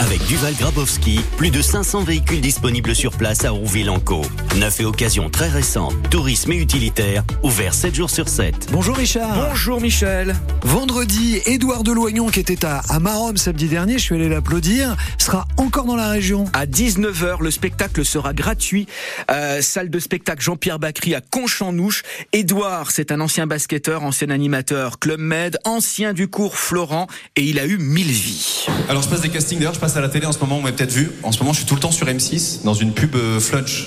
Avec Duval Grabowski. Plus de 500 véhicules disponibles sur place à Rouville-en-Caux. Neuf et occasions très récentes, tourisme et utilitaire, ouvert 7 jours sur 7. Bonjour Richard. Bonjour Michel. Vendredi, Édouard Deloignon, qui était à, à Marom samedi dernier, je suis allé l'applaudir, sera encore dans la région. À 19h, le spectacle sera gratuit. Euh, salle de spectacle Jean-Pierre Bacry à Conchamnouche. Édouard, c'est un ancien basketteur, ancien animateur, Club Med, ancien du cours Florent, et il a eu mille vies. Alors je passe des castings, d'ailleurs je passe à la télé en ce moment, vous m'avez peut-être vu. En ce moment je suis tout le temps sur M6 dans une pub euh, Flunch.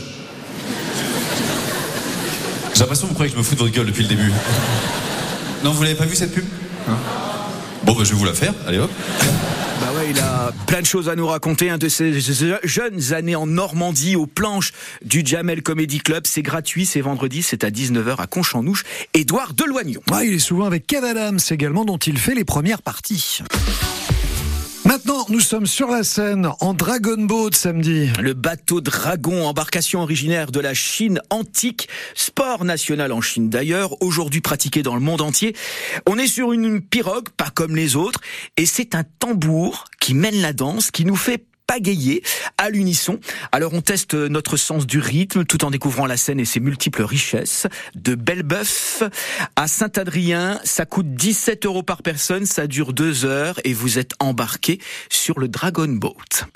J'ai l'impression que vous croyez que je me fous de votre gueule depuis le début. Non, vous l'avez pas vu cette pub? Hein? Bon, bah, je vais vous la faire, allez hop. Bah ouais, il a plein de choses à nous raconter. Un de ses jeunes années en Normandie, aux planches du Jamel Comedy Club. C'est gratuit, c'est vendredi, c'est à 19h à Conchanouche. Édouard Deloignon. Ah, il est souvent avec Kev Adams également, dont il fait les premières parties. Maintenant, nous sommes sur la scène en Dragon Boat samedi. Le bateau Dragon, embarcation originaire de la Chine antique, sport national en Chine d'ailleurs, aujourd'hui pratiqué dans le monde entier. On est sur une pirogue, pas comme les autres, et c'est un tambour qui mène la danse, qui nous fait à l'unisson. Alors on teste notre sens du rythme tout en découvrant la scène et ses multiples richesses. De Belbeuf à Saint-Adrien, ça coûte 17 euros par personne, ça dure deux heures et vous êtes embarqué sur le Dragon Boat.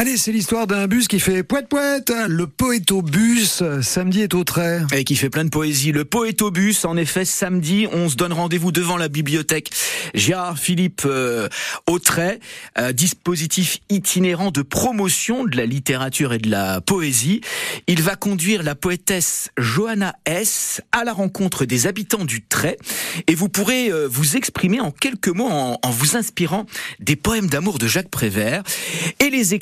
Allez, c'est l'histoire d'un bus qui fait poète poète. Le poétobus, samedi est au trait. Et qui fait plein de poésie. Le poétobus, en effet, samedi, on se donne rendez-vous devant la bibliothèque Gérard Philippe euh, Autray, euh, dispositif itinérant de promotion de la littérature et de la poésie. Il va conduire la poétesse Johanna S à la rencontre des habitants du Trait et vous pourrez euh, vous exprimer en quelques mots en, en vous inspirant des poèmes d'amour de Jacques Prévert et les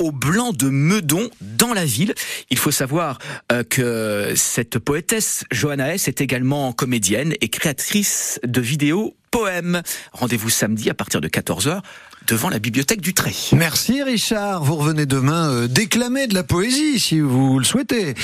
au blanc de Meudon dans la ville. Il faut savoir euh, que cette poétesse Johanna S est également comédienne et créatrice de vidéos poèmes. Rendez-vous samedi à partir de 14h devant la bibliothèque du Trait. Merci Richard, vous revenez demain euh, déclamer de la poésie si vous le souhaitez.